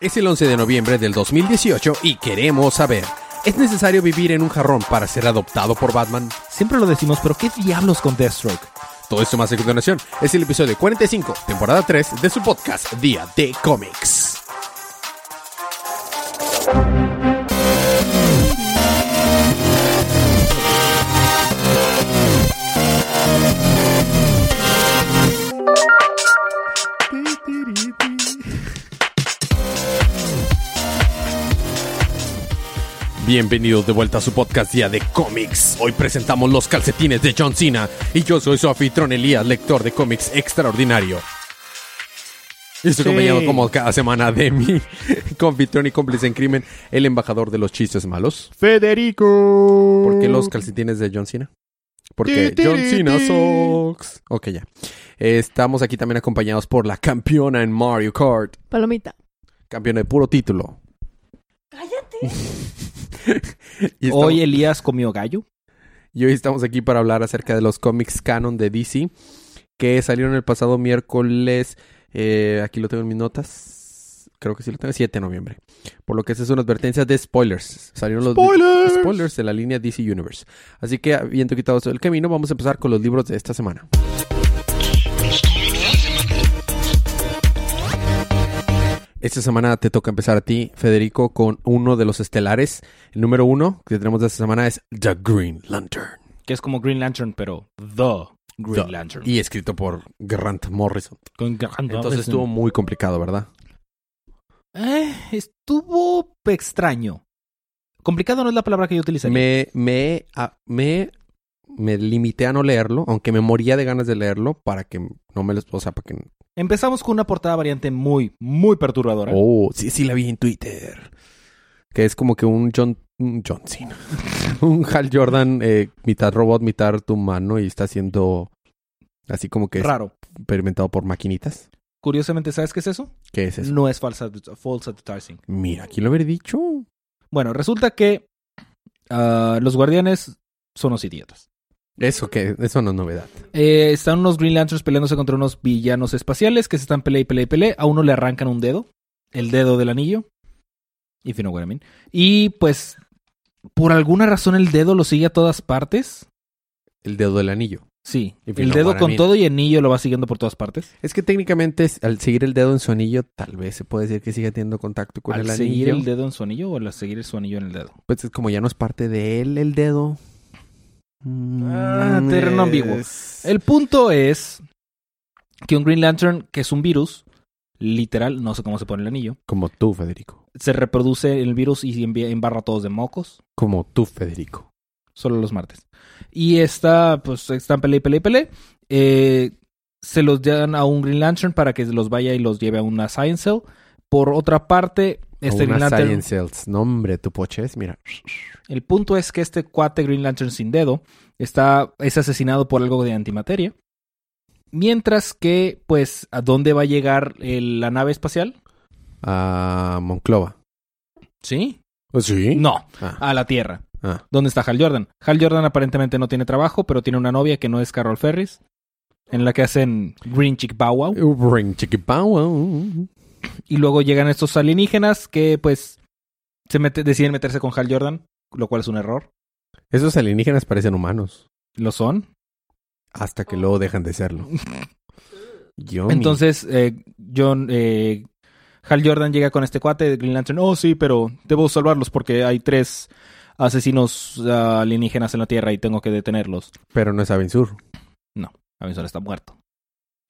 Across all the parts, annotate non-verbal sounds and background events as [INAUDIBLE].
Es el 11 de noviembre del 2018 y queremos saber, ¿es necesario vivir en un jarrón para ser adoptado por Batman? Siempre lo decimos, pero ¿qué diablos con Deathstroke? Todo esto más a continuación es el episodio 45, temporada 3 de su podcast Día de Cómics. Bienvenidos de vuelta a su podcast Día de Cómics. Hoy presentamos los calcetines de John Cena y yo soy su anfitrión Elías, lector de cómics extraordinario. Y estoy Sí. acompañado como cada semana de mi [LAUGHS] confitrión y cómplice en crimen, el embajador de los chistes malos. Federico. ¿Por qué los calcetines de John Cena? Porque Ti, ti, John Cena sucks. Ok, ya. Estamos aquí también acompañados por la campeona en Mario Kart. Palomita. Campeona de puro título. Cállate. Y estamos- Hoy Elías comió gallo. Y hoy estamos aquí para hablar acerca de los cómics canon de DC que salieron el pasado miércoles. eh, aquí lo tengo en mis notas. Creo que sí lo tengo. 7 de noviembre. Por lo que esta es una advertencia de spoilers. Salieron los ¡Spoilers! spoilers de la línea DC Universe. Así que, habiendo quitado todo el camino, vamos a empezar con los libros de esta semana. Esta semana te toca empezar a ti, Federico, con uno de los estelares. El número uno que tenemos de esta semana es The Green Lantern. Que es como Green Lantern, pero The Green The- Lantern. Y escrito por Grant Morrison. Con Grant Entonces Morrison. estuvo muy complicado, ¿verdad? Eh, estuvo extraño. Complicado no es la palabra que yo utilizaría. Me, me, a- me, me limité a no leerlo, aunque me moría de ganas de leerlo para que no me los... O sea, para que... Empezamos con una portada variante muy, muy perturbadora. Oh, sí, sí la vi en Twitter. Que es como que un John... Un John Cena. [LAUGHS] un Hal Jordan, eh, mitad robot, mitad humano y está siendo... Así como que Raro. experimentado por maquinitas. Curiosamente, ¿sabes qué es eso? ¿Qué es eso? No es falsa, false advertising. Mira, aquí lo haber dicho. Bueno, resulta que ah, los guardianes son unos idiotas. Eso que, eso no es novedad. Eh, están unos Green Lanterns peleándose contra unos villanos espaciales que se están peleando y peleando y peleando. A uno le arrancan un dedo, el dedo del anillo. If you know what I mean. Y pues, por alguna razón el dedo lo sigue a todas partes. El dedo del anillo. Sí, If el dedo I con mean. todo y anillo lo va siguiendo por todas partes. Es que técnicamente al seguir el dedo en su anillo, tal vez se puede decir que sigue teniendo contacto con ¿Al el seguir anillo. el dedo en su anillo o al seguir su anillo en el dedo? Pues es como ya no es parte de él el dedo. Ah, terreno ambiguo. El punto es que un Green Lantern, que es un virus, literal, no sé cómo se pone el anillo, Como tú, Federico. se reproduce el virus y embarra a todos de mocos. Como tú, Federico. solo los martes. Y está, pues, están pele, pele, pele. Eh, se los dan a un Green Lantern para que los vaya y los lleve a una Science Cell. Por otra parte, este Green Lantern. Science Cells. Nombre, tu poches, mira. El punto es que este cuate Green Lantern sin dedo está, es asesinado por algo de antimateria. Mientras que, pues, ¿a dónde va a llegar el- la nave espacial? A Monclova. ¿Sí? ¿Sí? No, Ah, a la Tierra. ah. ¿Dónde está Hal Jordan? Hal Jordan aparentemente no tiene trabajo, pero tiene una novia que no es Carol Ferris, en la que hacen Green Chick Bow Wow. Ring chiqui pow, wow. Y luego llegan estos alienígenas que, pues, se mete- deciden meterse con Hal Jordan, lo cual es un error. Esos alienígenas parecen humanos. Lo son. Hasta que luego dejan de serlo. [LAUGHS] Entonces, eh, John, eh, Hal Jordan llega con este cuate de Green Lantern. Oh, sí, pero debo salvarlos porque hay tres asesinos ah, alienígenas en la Tierra y tengo que detenerlos. Pero no es Sur. Avisor está muerto.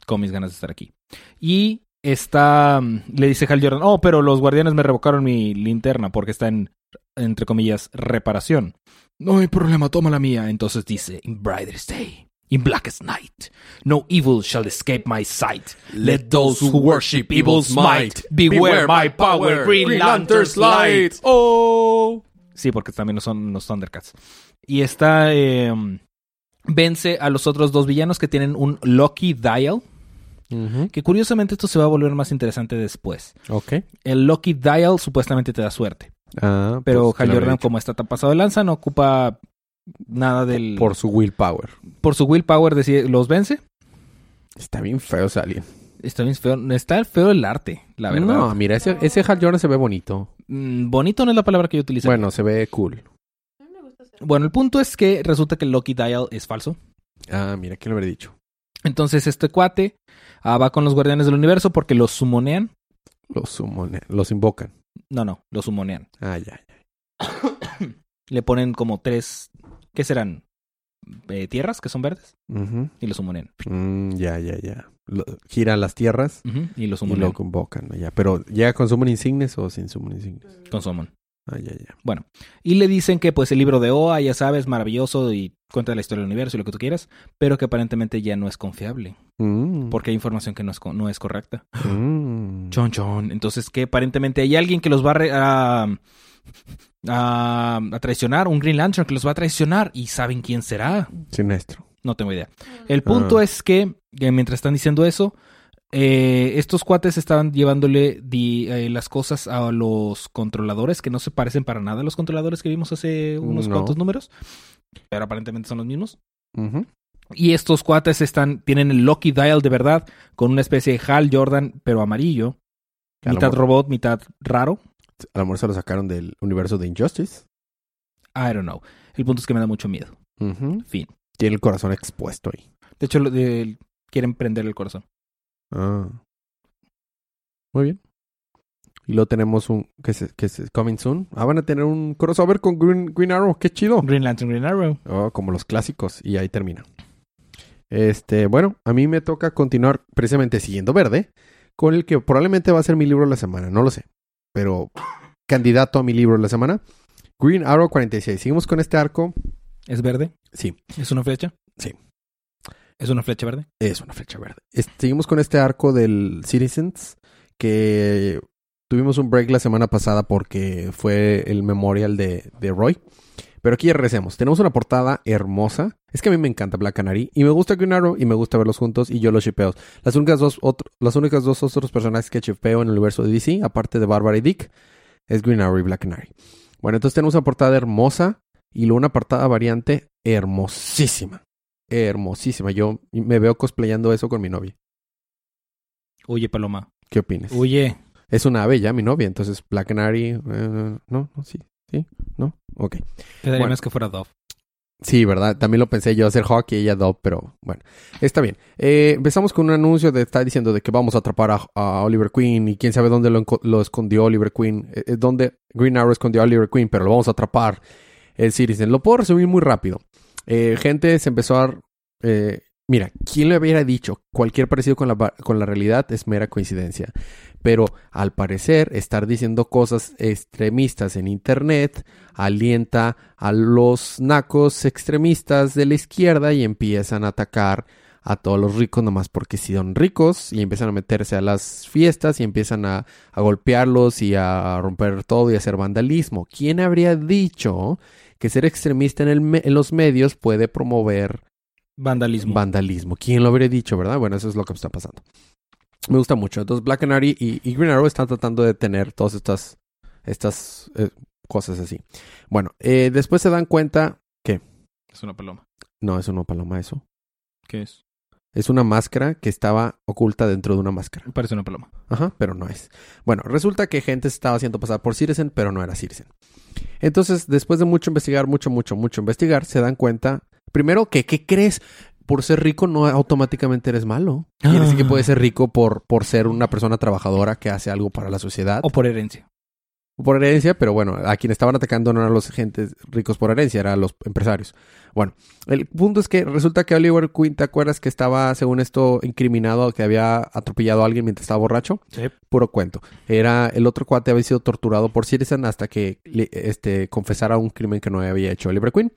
Con mis ganas de estar aquí. Y está. mm, Le dice Hal Jordan: Oh, pero los guardianes me revocaron mi linterna porque está en, entre comillas, reparación. No hay problema, toma la mía. Entonces dice: In brightest day, in blackest night, no evil shall escape my sight. Let those who worship evil's might beware my power, Green Lantern's light. Oh. Sí, porque también son los Thundercats. Y está. eh, vence a los otros dos villanos que tienen un Lucky Dial. Que curiosamente esto se va a volver más interesante después. Ok. El Lucky Dial supuestamente te da suerte. Ah, Pero pues, Hal habría Jordan, como está tan pasado de lanza, no ocupa nada del. Por su willpower. por su willpower decide- los vence. Está bien feo ese alien. Está bien feo. Está feo el arte, la verdad. No, mira, ese, ese Hal Jordan se ve bonito. Mm, bonito no es la palabra que yo utilizo. Bueno, se ve cool. A mí me gusta hacer. Bueno, el punto es que resulta que el Lucky Dial es falso. Ah, mira, ¿quién lo habría dicho? Entonces este cuate ah, va con los guardianes del universo porque los sumonean. Los sumone- los invocan. No, no, los sumonean. Ah, ya, ya. [COUGHS] Le ponen como tres, ¿qué serán? Eh, tierras que son verdes y los sumonean. Mm, ya, ya, ya. Lo- giran las tierras Y los y sumonean lo convocan. Ya. Pero, ¿llega con summon insignes o sin summon insignes? con summon. Ah, ya, ya. Y le dicen que pues el libro de Oa, ya sabes, maravilloso y cuenta la historia del universo y lo que tú quieras, pero que aparentemente ya no es confiable Mm, porque hay información que no es, no es correcta. mm. Chon chon. Entonces que aparentemente hay alguien que los va a, a, a- traicionar, un Green Lantern que los va a traicionar y saben quién será. Sinestro. No tengo idea. El punto Ah. es que mientras están diciendo eso, eh, estos cuates estaban llevándole di- eh, las cosas a los controladores que no se parecen para nada a los controladores que vimos hace unos No. cuantos números, pero aparentemente son los mismos. Y estos cuates están, tienen el Lucky Dial de verdad, con una especie de Hal Jordan, pero amarillo. Mitad robot, mitad raro. A lo mejor se lo sacaron del universo de Injustice. I don't know. El punto es que me da mucho miedo. Fin. Tiene el corazón expuesto ahí. De hecho, lo de- quieren prender el corazón. Ah. Muy bien. Y luego tenemos un que se, que se coming soon. Ah, van a tener un crossover con Green, Green Arrow. Qué chido. Green Lantern, Green Arrow. Oh, como los clásicos. Y ahí termina. Este, bueno, a mí me toca continuar precisamente siguiendo verde, con el que probablemente va a ser mi libro de la semana, no lo sé. Pero candidato a mi libro de la semana. Green Arrow 46. Seguimos con este arco. ¿Es verde? Sí, ¿Es una flecha? Sí. ¿Es una flecha verde? es una flecha verde. Seguimos con este arco del Citizens, que tuvimos un break la semana pasada porque fue el memorial de, de Roy. Pero aquí ya regresemos. Tenemos una portada hermosa. Es que a mí me encanta Black Canary. Y me gusta Green Arrow y me gusta verlos juntos. Y yo los shipeo. Las únicas dos, otro- únicas dos otros personajes que shipeo en el universo de DC, aparte de Barbara y Dick, es Green Arrow y Black Canary. Bueno, entonces tenemos una portada hermosa. Y luego una portada variante hermosísima. Hermosísima. Yo me veo cosplayando eso con mi novia. Oye, Paloma. ¿Qué opinas? Oye. Es una ave ya, mi novia. Entonces, Black Canary. eh, no, no, sí, sí, no. Ok. Quedaría Bueno. más que fuera Dove. Sí, ¿verdad? También lo pensé yo hacer Hawk y ella Dove, pero bueno, está bien. Eh, empezamos con un anuncio de está diciendo de que vamos a atrapar a, a Oliver Queen y quién sabe dónde lo, escondió Oliver Queen, eh, eh, dónde Green Arrow escondió a Oliver Queen, pero lo vamos a atrapar el Citizen. Lo puedo resumir muy rápido. Eh, gente se empezó a... eh, mira, ¿quién le hubiera dicho? Cualquier parecido con la, con la realidad es mera coincidencia. Pero al parecer, estar diciendo cosas extremistas en Internet alienta a los nacos extremistas de la izquierda y empiezan a atacar a todos los ricos nomás porque si son ricos y empiezan a meterse a las fiestas y empiezan a, a golpearlos y a romper todo y a hacer vandalismo. ¿Quién habría dicho que ser extremista en, el me- en los medios puede promover Vandalismo. vandalismo. ¿Quién lo habría dicho, verdad? Bueno, eso es lo que está pasando. Me gusta mucho. Entonces, Black Canary y, y Green Arrow están tratando de tener todas estas, estas eh, cosas así. Bueno, eh, después se dan cuenta. es una paloma. No, eso no paloma, eso. ¿Qué es? Es una máscara que estaba oculta dentro de una máscara. Parece una paloma. Ajá, pero no es. Bueno, resulta que gente se estaba haciendo pasar por Citizen, pero no era Citizen. Entonces, después de mucho investigar, mucho, mucho, mucho investigar, se dan cuenta, primero, que, ¿qué crees? Por ser rico no automáticamente eres malo. Quiere decir que Ah. puedes ser rico por, por ser una persona trabajadora que hace algo para la sociedad. O por herencia. Por herencia, pero bueno, a quienes estaban atacando no eran los gentes ricos por herencia, eran los empresarios. Bueno, el punto es que resulta que Oliver Queen, ¿te acuerdas que estaba, según esto, incriminado que había atropellado a alguien mientras estaba borracho? Sí. Puro cuento. Era el otro cuate había sido torturado por Citizen hasta que este confesara un crimen que no había hecho Oliver Queen.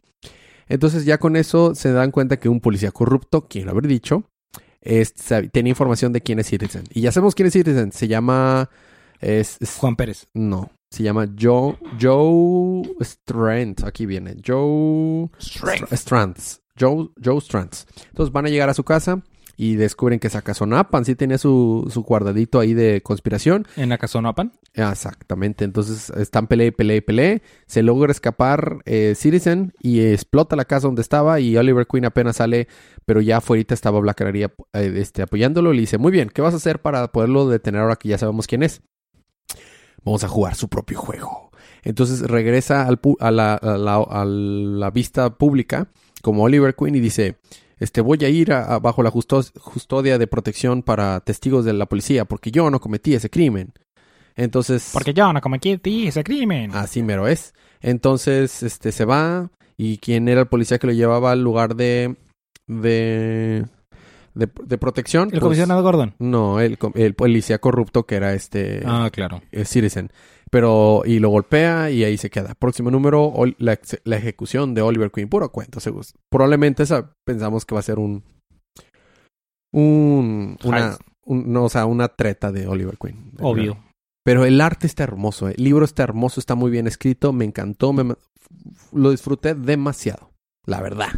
Entonces ya con eso se dan cuenta que un policía corrupto, quien lo habría dicho, es- tenía información de quién es Citizen. Y ya sabemos quién es Citizen. Se llama... Es, es- Juan Pérez. no, se llama Joe, Joe Strand. Aquí viene. Joe Str- Strands. Joe, Joe Strands. Entonces van a llegar a su casa. y descubren que Sakazonapan sí tenía su, su guardadito ahí de conspiración. ¿En Acazonapan? Exactamente, entonces están peleé, peleé, peleé. Se logra escapar eh, Citizen y explota la casa donde estaba y Oliver Queen apenas sale, pero ya afuera estaba Black Canary eh, este, apoyándolo. Le dice, muy bien, ¿qué vas a hacer para poderlo detener ahora que ya sabemos quién es? Vamos a jugar su propio juego. Entonces regresa al pu- a, la, a la- a la vista pública como Oliver Queen y dice, este, voy a ir a- bajo la custodia de protección para testigos de la policía porque yo no cometí ese crimen. Entonces, Porque yo no cometí ese crimen. así mero es. Entonces, este, se va y quién era el policía que lo llevaba al lugar de de de, de protección. ¿El Pues, comisionado Gordon? No, el, el policía corrupto que era este Ah, claro. eh, Citizen. Pero, y lo golpea y ahí se queda. Próximo número, ol- la, la ejecución de Oliver Queen. Puro cuento, seguro. Probablemente esa pensamos que va a ser un. Un. Una. Un- no, o sea, una treta de Oliver Queen. Obvio. Pero el arte está hermoso. eh. El libro está hermoso, está muy bien escrito. Me encantó. me- lo disfruté demasiado. La verdad.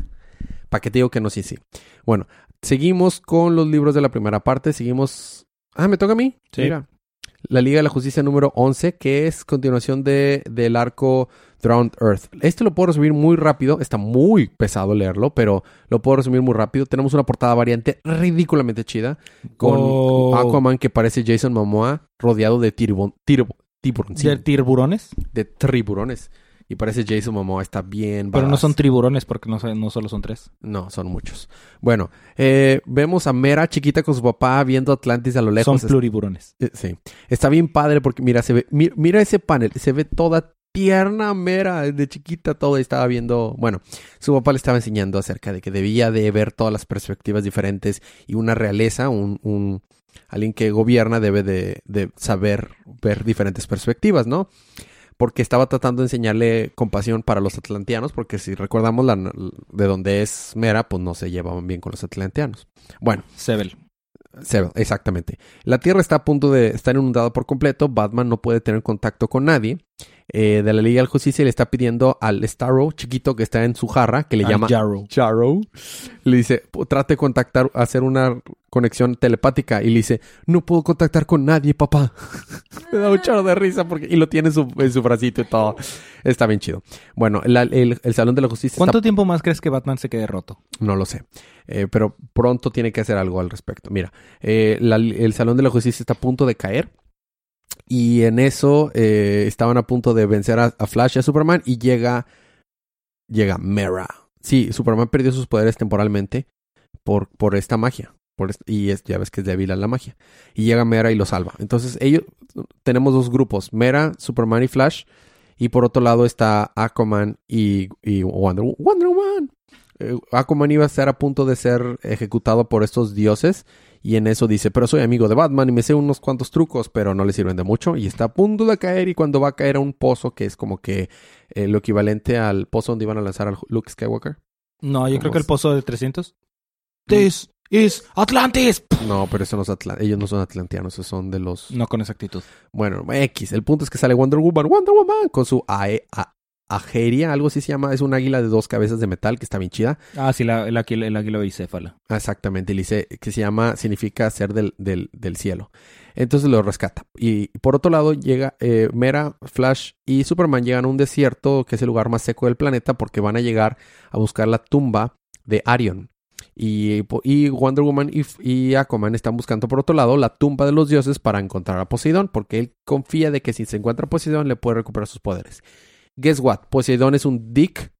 ¿Para qué te digo que no? Sí, sí. Bueno, seguimos con los libros de la primera parte. Seguimos. Ah, me toca a mí. Sí. Mira. La Liga de la Justicia número 11, que es continuación de, del arco Drowned Earth. Este lo puedo resumir muy rápido. Está muy pesado leerlo, pero lo puedo resumir muy rápido. Tenemos una portada variante ridículamente chida con Oh. Aquaman que parece Jason Momoa rodeado de tiburoncín, ¿De tiburones? de triburones. Y parece Jason Momoa, está bien Pero no son tiburones porque no, no solo son tres. No, son muchos. Bueno, eh, vemos a Mera chiquita con su papá viendo Atlantis a lo lejos. son pluriburones. Eh, Sí. Está bien padre porque mira, se ve, mi- mira ese panel, se ve toda tierna Mera, de chiquita todo, y estaba viendo, bueno, su papá le estaba enseñando acerca de que debía de ver todas las perspectivas diferentes y una realeza, un, un alguien que gobierna debe de, de saber ver diferentes perspectivas, ¿no? Porque estaba tratando de enseñarle compasión para los atlanteanos, porque si recordamos la, de donde es Mera, pues no se llevaban bien con los atlanteanos. Bueno, Sebel. Sebel, exactamente. La Tierra está a punto de estar inundada por completo. Batman no puede tener contacto con nadie. Eh, de la Liga de la Justicia le está pidiendo al Starro chiquito que está en su jarra, que le Al llama Jarrow. Jarrow, le dice, "Pu- trate de contactar, hacer una conexión telepática. Y le dice, no puedo contactar con nadie, papá. [LAUGHS] Me da un chorro de risa porque... Y lo tiene en su, en su bracito y todo. Está bien chido. Bueno, la- el, el Salón de la Justicia está ¿Cuánto tiempo más crees que Batman se quede roto? no lo sé. Eh, pero pronto tiene que hacer algo al respecto. Mira, eh, la- el Salón de la Justicia está a punto de caer. Y en eso eh, estaban a punto de vencer a, Flash y a Superman. Y llega. Llega Mera. Sí, Superman perdió sus poderes temporalmente por, por esta magia. Por y ya ves que es débil a la magia. Y llega Mera y lo salva. Entonces, ellos. Tenemos dos grupos: Mera, Superman y Flash. Y por otro lado está Aquaman y, y Wonder, Wonder Woman. Eh, Aquaman iba a estar a punto de ser ejecutado por estos dioses. Y en eso dice, pero soy amigo de Batman y me sé unos cuantos trucos, pero no le sirven de mucho. Y está a punto de caer y cuando va a caer a un pozo, que es como que eh, lo equivalente al pozo donde iban a lanzar al Luke Skywalker. No, yo ¿Cómo creo que el pozo de 300. This is Atlantis. No, pero eso no es Atla- ellos no son atlanteanos, esos son de los... No con exactitud. Bueno, X. El punto es que sale Wonder Woman, Wonder Woman, con su ae- a- ajeria, algo así se llama. Es un águila de dos cabezas de metal que está bien chida. Ah, sí, la, el, águila, el águila bicéfala. Exactamente, que se llama, significa ser del, del, del cielo. Entonces lo rescata. Y por otro lado, llega eh, Mera, Flash y Superman llegan a un desierto que es el lugar más seco del planeta porque van a llegar a buscar la tumba de Arion. Y, y Wonder Woman y, y Aquaman están buscando por otro lado la tumba de los dioses para encontrar a Poseidón, porque él confía de que si se encuentra Poseidón le puede recuperar sus poderes. Guess what? Poseidón es un dick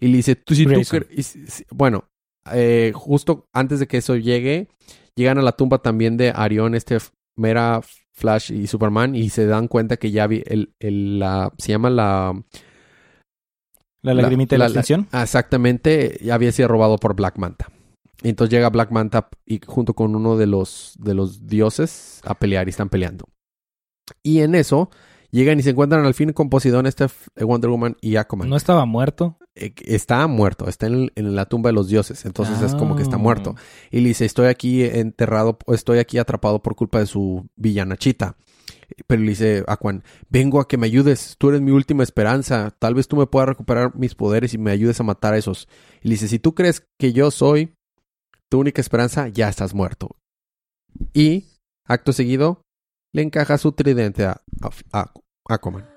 y le dice, tú si tú Grayson. cre- y si- si- bueno, eh, justo antes de que eso llegue, llegan a la tumba también de Arión, este Mera, Flash y Superman y se dan cuenta que ya vi el, el- la, se llama la, La La- lagrimita de la, la- extinción. ah, exactamente, ya había sido robado por Black Manta. Y entonces llega Black Manta y junto con uno de los, de los dioses a pelear y están peleando. Y en eso llegan y se encuentran al fin con Poseidón, este F- Wonder Woman y Aquaman. No estaba muerto. Eh, está muerto, está en, en la tumba de los dioses, entonces es como que está Ah. muerto. Y le dice, estoy aquí enterrado, estoy aquí atrapado por culpa de su villana chita. Pero le dice Aquan, vengo a que me ayudes, tú eres mi última esperanza, tal vez tú me puedas recuperar mis poderes y me ayudes a matar a esos. Y le dice, si tú crees que yo soy, tu única esperanza, ya estás muerto. Y, acto seguido, le encaja su tridente a Aquaman.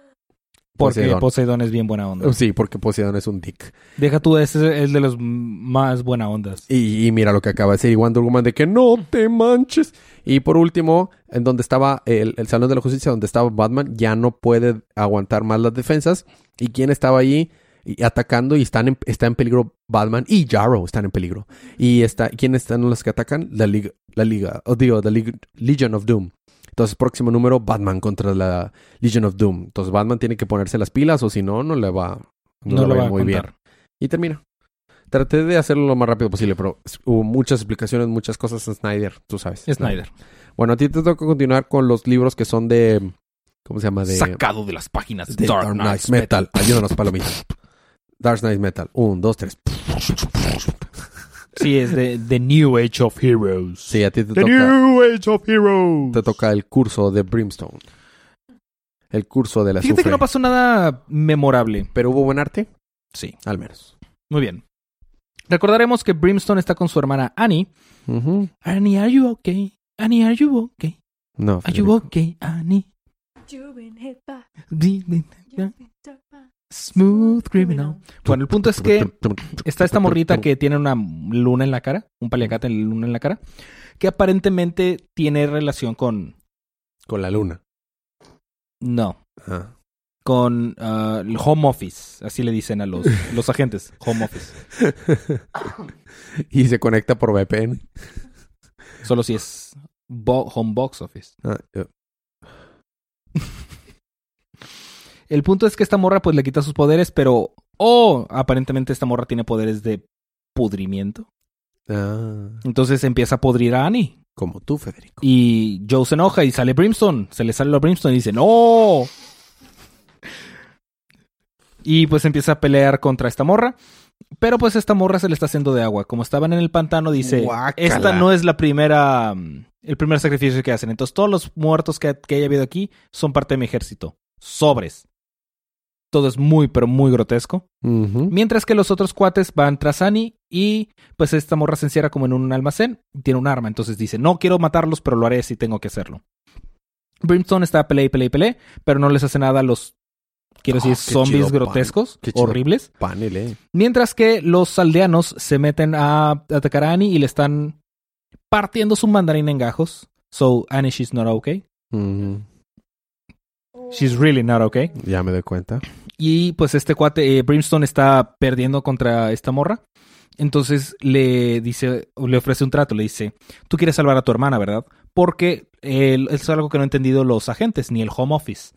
Porque Poseidón. Poseidón es bien buena onda. Sí, porque Poseidón es un dick. Deja tú, ese es de los más buena ondas. Y, y mira lo que acaba de decir Wonder Woman de que no te manches. Y por último, en donde estaba el, el Salón de la Justicia, donde estaba Batman, ya no puede aguantar más las defensas. ¿Y quién estaba allí? Y atacando y están en, está en peligro Batman y Jarrow están en peligro. ¿Y está, quién están los que atacan? La Liga, la Liga, oh, digo, la Legion of Doom. Entonces, próximo número, Batman contra la Legion of Doom. Entonces, Batman tiene que ponerse las pilas o si no, no le va, no No, le va va a muy bien. Y termina. Traté de hacerlo lo más rápido posible, pero hubo muchas explicaciones, muchas cosas en Snyder, tú sabes. Snyder. Bueno, a ti te toca continuar con los libros que son de... ¿Cómo se llama? De, Sacado de las páginas de Dark Knight Metal. Ayúdanos, Palomita. Dark Knight Metal. Un, dos, tres. Sí, es de The New Age of Heroes. Sí, a ti te The toca, New Age of Heroes. te toca el curso de Brimstone. El curso de la Fíjate que no pasó nada memorable. Pero hubo buen arte, Sí, al menos. muy bien. Recordaremos que Brimstone está con su hermana Annie. Annie, are you okay? Annie, are you okay? No, Are you Federico. okay, Annie? You've been hit by, Smooth you've been struck by criminal. Bueno, el punto es que está esta morrita que tiene una luna en la cara, un paliacate en luna en la cara, que aparentemente tiene relación con... Con la luna. No, Ah. con ah, el home office, así le dicen a los, [LAUGHS] los agentes, home office. [LAUGHS] y se conecta por VPN. Solo si es bo- home box office. Ah, eh, El punto es que esta morra pues le quita sus poderes, pero... Oh, aparentemente esta morra tiene poderes de pudrimiento. ah, Entonces empieza a podrir a Annie. como tú, Federico. Y Joe se enoja y sale Brimstone. Se le sale la Brimstone y dice, ¡No! Y pues empieza a pelear contra esta morra. Pero pues esta morra se le está haciendo de agua. Como estaban en el pantano, dice, Guácala. esta no es la primera, mm, el primer sacrificio que hacen. Entonces todos los muertos que, que haya habido aquí son parte de mi ejército. Sobres. Todo es muy, pero muy grotesco. Mientras que los otros cuates van tras Annie y pues esta morra se encierra como en un almacén y tiene un arma. Entonces dice, no quiero matarlos, pero lo haré si tengo que hacerlo. Brimstone está pelea y pelea y pelea, pero no les hace nada a los, quiero Oh, decir, qué zombies grotescos, horribles. Panel, eh. Mientras que los aldeanos se meten a atacar a Annie y le están partiendo su mandarín en gajos. So, Annie, she's not okay. She's really not okay. Ya me doy cuenta. Y pues este cuate, eh, Brimstone, está perdiendo contra esta morra. Entonces le dice, le ofrece un trato, le dice, tú quieres salvar a tu hermana, ¿verdad? Porque eh, es algo que no han entendido los agentes, ni el home office.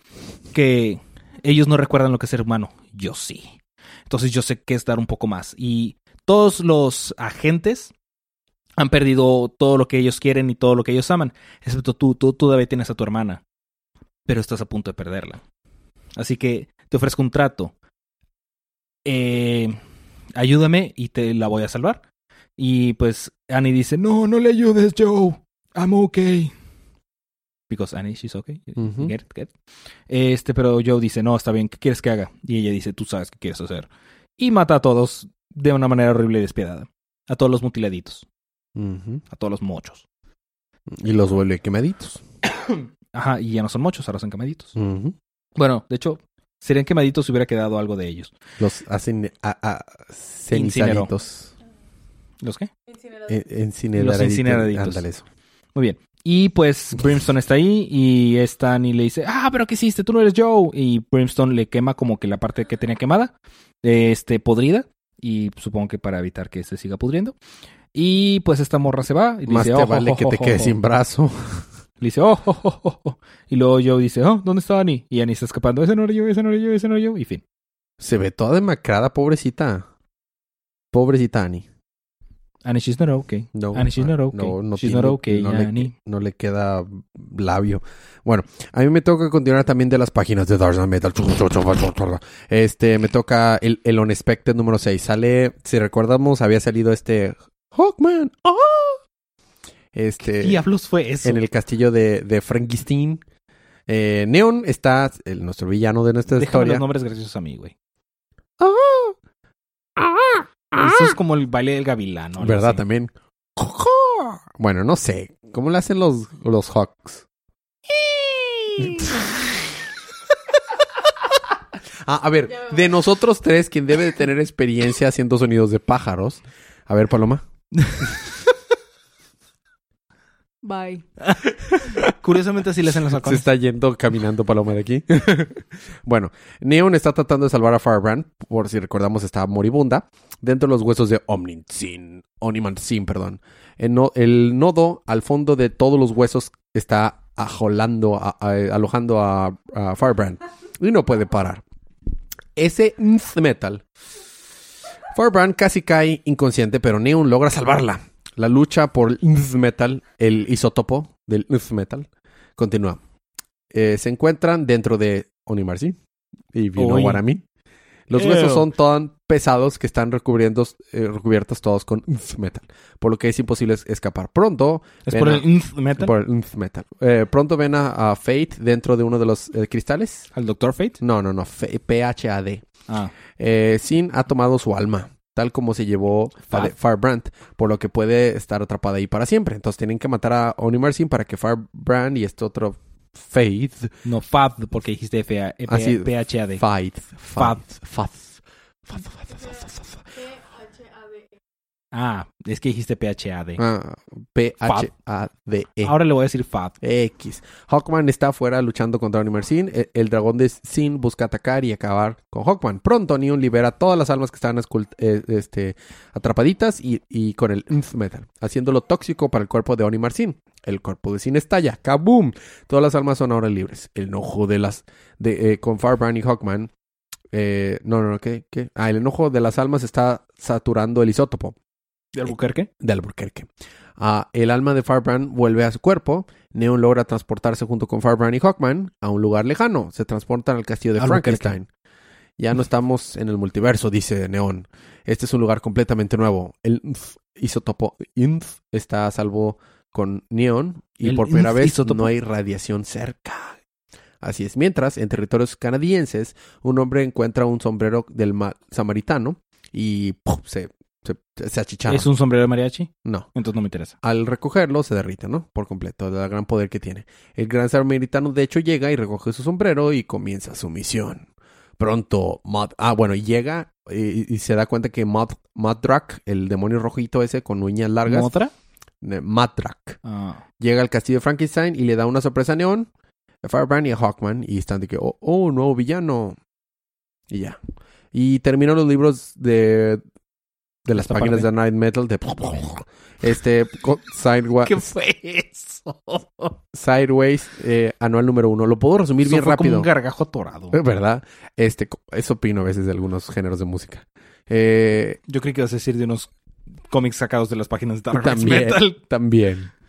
Que ellos no recuerdan lo que es ser humano. Yo sí. Entonces yo sé que es dar un poco más. Y todos los agentes han perdido todo lo que ellos quieren y todo lo que ellos aman. Excepto tú, tú todavía tienes a tu hermana. Pero estás a punto de perderla. Así que te ofrezco un trato. Eh, ayúdame y te la voy a salvar. Y pues Annie dice, no, no le ayudes, Joe. I'm okay. Because Annie, she's okay. Get it, get it. Este, pero Joe dice, no, está bien, ¿qué quieres que haga? Y ella dice, tú sabes qué quieres hacer. Y mata a todos de una manera horrible y despiadada. A todos los mutiladitos. A todos los mochos. Y los vuelve quemaditos. [COUGHS] Ajá, y ya no son mochos, ahora son quemaditos. Bueno, de hecho, serían quemaditos si hubiera quedado algo de ellos. Los hacen a, a cenizaditos. ¿Los qué? Incinerador. Eh, Incineraditos. Los incineraditos. Ándale eso. Muy bien. Y pues Brimstone está ahí y Annie le dice, ah, pero ¿qué hiciste? Tú no eres Joe. Y Brimstone le quema como que la parte que tenía quemada, este, podrida. Y supongo que para evitar que se siga pudriendo. Y pues esta morra se va y Más dice, te "Oh, vale oh, que oh, te oh, quedes oh". sin brazo. Le dice, oh, oh, oh, oh, oh". Y luego Joe dice, oh, ¿dónde está Annie? Y Annie está escapando, ese no era yo, ese no era yo, ese no era yo. Y fin. Se ve toda demacrada, pobrecita. Pobrecita Annie. Annie, she's not okay. No, Annie, she's not ah, okay. No, no she's tiene- not okay, no, le, Annie. no le queda labio. Bueno, a mí me toca continuar también de las páginas de Dark Metal. Este, me toca el, el Unexpected número 6. Sale, si recordamos, había salido este Hawkman. ¡Ah! Este, diablos fue eso? en el castillo de, de Frankenstein. Eh, Neon está, el, nuestro villano de nuestra Déjame historia. los nombres graciosos a mí, güey. ¡Ah! ¡Ah! Eso es como el baile del gavilán, ¿no? ¿Verdad? También. Bueno, no sé. ¿Cómo le hacen los, los Hawks? [LAUGHS] Ah, a ver, de nosotros tres, quien debe de tener experiencia haciendo sonidos de pájaros. A ver, Paloma. [LAUGHS] Bye. [LAUGHS] Curiosamente así le hacen los Se halcones. está yendo caminando Paloma de aquí. [LAUGHS] bueno, Neon está tratando de salvar a Firebrand, por si recordamos estaba moribunda, dentro de los huesos de Omnitzin, Onimantzin, perdón. El, no- el nodo al fondo de todos los huesos está ajolando, a- a- alojando a, a Firebrand [LAUGHS] y no puede parar. Ese metal. Firebrand casi cae inconsciente, pero Neon logra salvarla. La lucha por el nth metal, el isótopo del nth metal, continúa. Eh, se encuentran dentro de Onimarcy. Y you know Uy. what I mean. Los Ew. huesos son tan pesados que están recubriendo, eh, recubiertos todos con metal, por lo que es imposible es- escapar. Pronto, ¿Es por a- el nth metal? por el metal. Eh, pronto ven a, a Fate dentro de uno de los eh, cristales. ¿Al Doctor Fate? No, no, no, F- PHAD. Ah. Sin ha tomado su alma, tal como se llevó a Fab. de- Firebrand, por lo que puede estar atrapada ahí para siempre. Entonces tienen que matar a Onimer Sin para que Firebrand y este otro Faith, No, Fab, porque dijiste F A- Ah, sí. PHAD Faith, Faith, Faith, Faith. Ah, es que dijiste PHAD. Ah, P-H-A-D-E. Ahora le voy a decir Fab. X. Hawkman está afuera luchando contra Onimer Sin. El, el dragón de Sin busca atacar y acabar con Hawkman. Pronto Neon libera todas las almas que estaban eh, este, atrapaditas y, y con el Nth Metal, haciéndolo tóxico para el cuerpo de Onimer Sin. El cuerpo de Sin estalla. ¡Kaboom! Todas las almas son ahora libres. El enojo de las... De, eh, con Firebrand y Hawkman. eh, no, no, no, ¿qué? ¿qué? Ah, el enojo de las almas está saturando el isótopo ¿De Albuquerque? de Albuquerque. Ah, el alma de Firebrand vuelve a su cuerpo. Neon logra transportarse junto con Firebrand y Hawkman a un lugar lejano. Se transportan al castillo de. Frankenstein. Ya no estamos en el multiverso, dice Neon. Este es un lugar completamente nuevo. El isótopo Nth está a salvo con Neon y El por primera vez no hay radiación cerca. Así es. Mientras, en territorios canadienses, un hombre encuentra un sombrero del ma- samaritano y se, se, se achicharra. ¿Es un sombrero de mariachi? No. Entonces no me interesa. Al recogerlo se derrite, ¿no? Por completo, del gran poder que tiene. El gran samaritano de hecho llega y recoge su sombrero y comienza su misión. Pronto. Ah, bueno, llega y, y se da cuenta que Mod, Modrak, el demonio rojito ese con uñas largas, ¿Otra? eh, Modrak, Ah. llega al castillo de Frankenstein y le da una sorpresa a Neon, a Firebrand y a Hawkman y están de que, oh, oh, nuevo villano. Y ya. Y terminó los libros de... De las Esta páginas parte. de Night Metal de... Este... Sidewise, ¿Qué fue eso? Sideways, eh, anual número uno. Lo puedo resumir Eso bien fue como rápido. un gargajo atorado. Eh, ¿Verdad? Este, eso opino a veces de algunos géneros de música. Eh, Yo creí que ibas a decir de unos cómics sacados de las páginas de Dark También. Metal. también. [LAUGHS]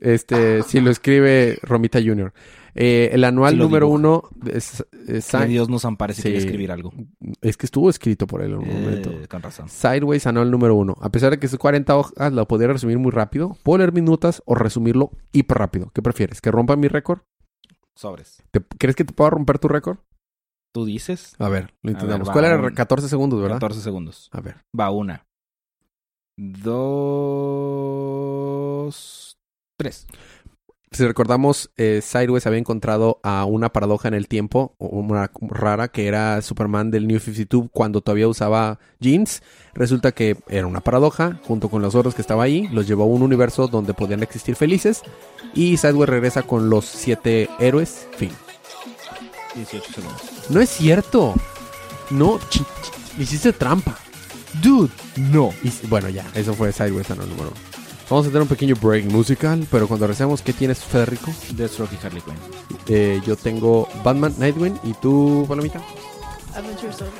Este, si lo escribe Romita Jr. Eh, el anual Sí número uno es, es- Que Dios nos ampare si Sí. quiere escribir algo. es que estuvo escrito por él en un momento. Eh, con razón. Sideways anual número uno. A pesar de que es 40 hojas, lo podría resumir muy rápido. Puedo leer mis notas o resumirlo hiper rápido. ¿Qué prefieres? ¿Que rompa mi récord? Sobres. ¿Te- ¿Crees que te pueda romper tu récord? ¿Tú dices? A ver, lo intentamos. ¿Cuál era? un- 14 segundos, ¿verdad? 14 segundos. A ver. Va una. Dos. Tres. Si recordamos, eh, Sideways había encontrado a una paradoja en el tiempo, una rara, que era Superman del New 52 cuando todavía usaba jeans. Resulta que era una paradoja, junto con los otros que estaba ahí, los llevó a un universo donde podían existir felices. Y Sideways regresa con los siete héroes. Fin. 18 segundos. No es cierto. No, hiciste trampa. Dude, no. Y, bueno, ya, eso fue Sideways a número uno. Vamos a tener un pequeño break musical, pero cuando regresemos, ¿qué tienes, Federico? Deathstroke y Harley Quinn. Eh, yo tengo Batman, Nightwing y tú, Palomita. Adventure Soldiers.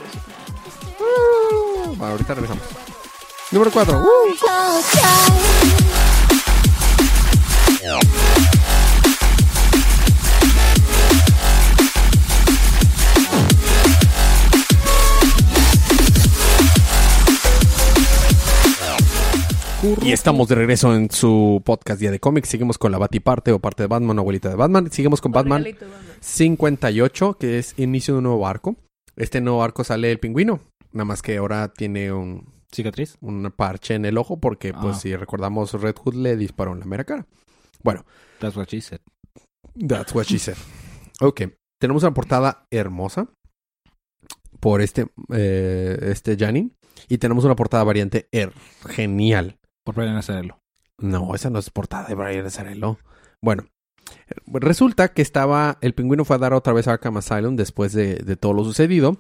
Bueno, ahorita regresamos. Número 4. Y estamos de regreso en su podcast Día de Cómics. Seguimos con la Batiparte o parte de Batman, abuelita de Batman. Seguimos con Batman Regalito, Batman. 58, que es inicio de un nuevo arco. Este nuevo arco sale el pingüino. Nada más que ahora tiene un, ¿Cicatriz? un parche en el ojo porque, pues, Ah. si recordamos, Red Hood le disparó en la mera cara. Bueno, That's what she said. that's what she said. Ok, tenemos una portada hermosa por este, eh, este Janine y tenemos una portada variante er, genial. Por Brian Azarello. No, esa no es portada de Brian Azzarello. Bueno, resulta que estaba, el pingüino fue a dar otra vez a Arkham Asylum después de, de todo lo sucedido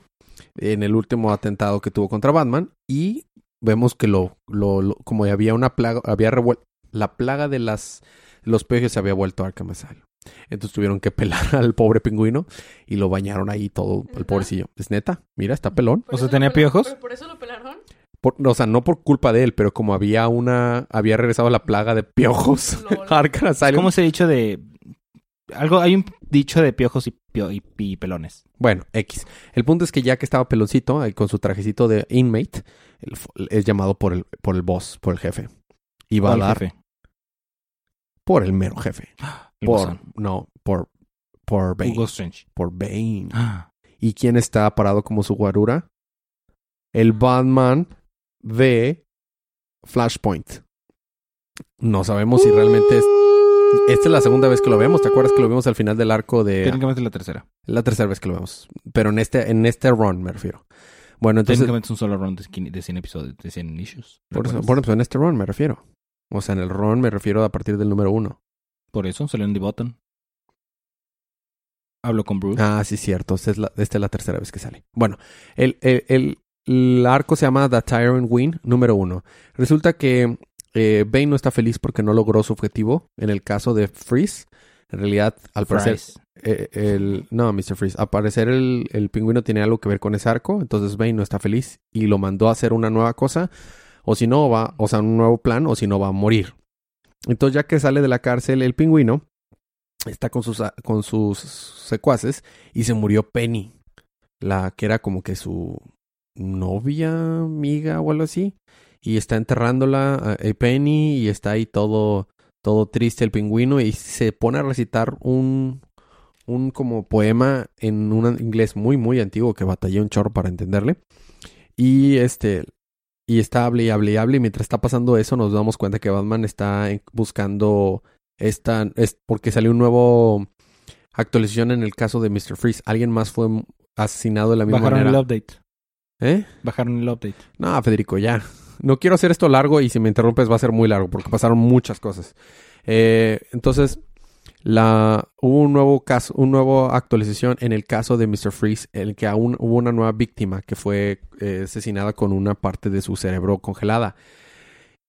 en el último atentado que tuvo contra Batman y vemos que lo, lo, lo- como había una plaga, había revuelto, la plaga de las, los peces se había vuelto a Arkham Asylum. Entonces tuvieron que pelar [LAUGHS] al pobre pingüino y lo bañaron ahí todo, el pobrecillo. Es neta, mira, está pelón. ¿Por O sea, ¿tenía piojos? ¿Pero por eso lo pelaron? Por- o sea, no por culpa de él, pero como había una, había regresado la plaga de piojos Arkham Asylum. ¿Cómo se ha dicho de... Algo, hay un dicho de piojos y, pio- y- y pelones. Bueno, X. El punto es que ya que estaba peloncito, ahí con su trajecito de inmate, es llamado por el, por el boss, por el jefe. Y va a ¿Cuál dar jefe? por el mero jefe. [GASPS] El [GASPS] Por, no, por, por Bane. Hugo Strange. Por Bane. [GASPS] Ah. ¿Y quién está parado como su guarura? El Batman de Flashpoint. No sabemos si realmente es... Esta es la segunda vez que lo vemos. ¿Te acuerdas que lo vimos al final del arco de... Técnicamente la tercera. La tercera vez que lo vemos. Pero en este, en este run me refiero. Bueno, entonces... Técnicamente es un solo round de, skin- de 100 episodios, de 100 issues. Por eso, bueno, pues en este run me refiero. O sea, en el run me refiero a partir del número uno. Por eso salió en The Button. Hablo con Bruce. Ah, sí, cierto. Esta es la, esta es la tercera vez que sale. Bueno, el, el, el- el arco se llama The Tyrant Win, número uno. Resulta que eh, Bane no está feliz porque no logró su objetivo. En el caso de Freeze, en realidad, al parecer, eh, el, no, Mr. Freeze, al parecer el, el pingüino tiene algo que ver con ese arco. Entonces Bane no está feliz y lo mandó a hacer una nueva cosa. O si no, va, o sea, un nuevo plan, o si no, va a morir. Entonces, ya que sale de la cárcel el pingüino, está con sus, con sus secuaces y se murió Penny, la que era como que su novia, amiga o algo así. Y está enterrándola eh, Penny y está ahí todo, todo triste el pingüino y se pone a recitar un, un como poema en un inglés muy, muy antiguo que batallé un chorro para entenderle. Y este, y está hable y hable y hable. Y mientras está pasando eso, nos damos cuenta que Batman está buscando esta. Es porque salió un nuevo actualización en el caso de Mr. Freeze. Alguien más fue asesinado de la misma Bajaron el manera. update. ¿Eh? Bajaron el update. No, Federico, ya. No quiero hacer esto largo y si me interrumpes va a ser muy largo porque pasaron muchas cosas. Eh, entonces, la, hubo un nuevo caso, una nueva actualización en el caso de Mr. Freeze, en el que aún hubo una nueva víctima que fue eh, asesinada con una parte de su cerebro congelada.